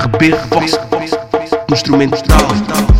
RB Vox Instrumental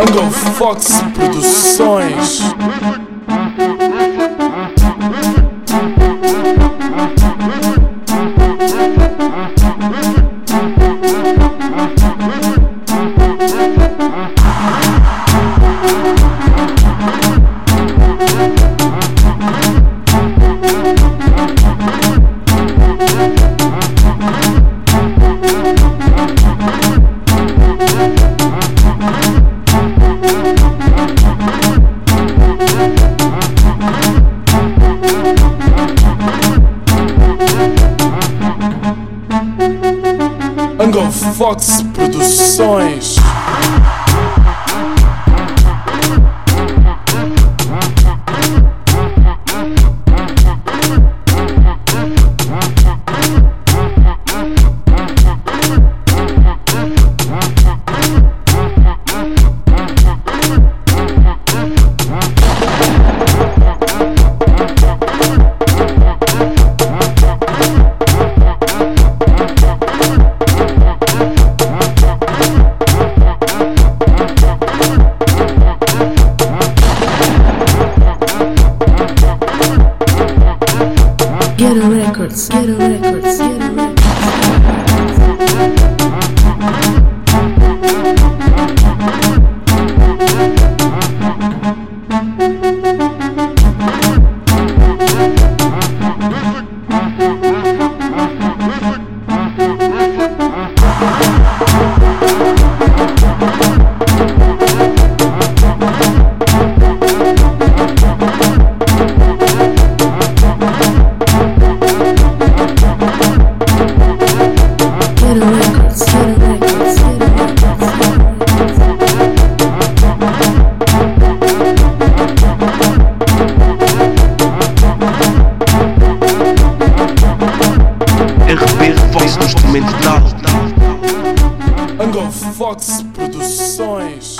Angle Fox Produções. Fox Produções. Instrumental Angle Fox Produções.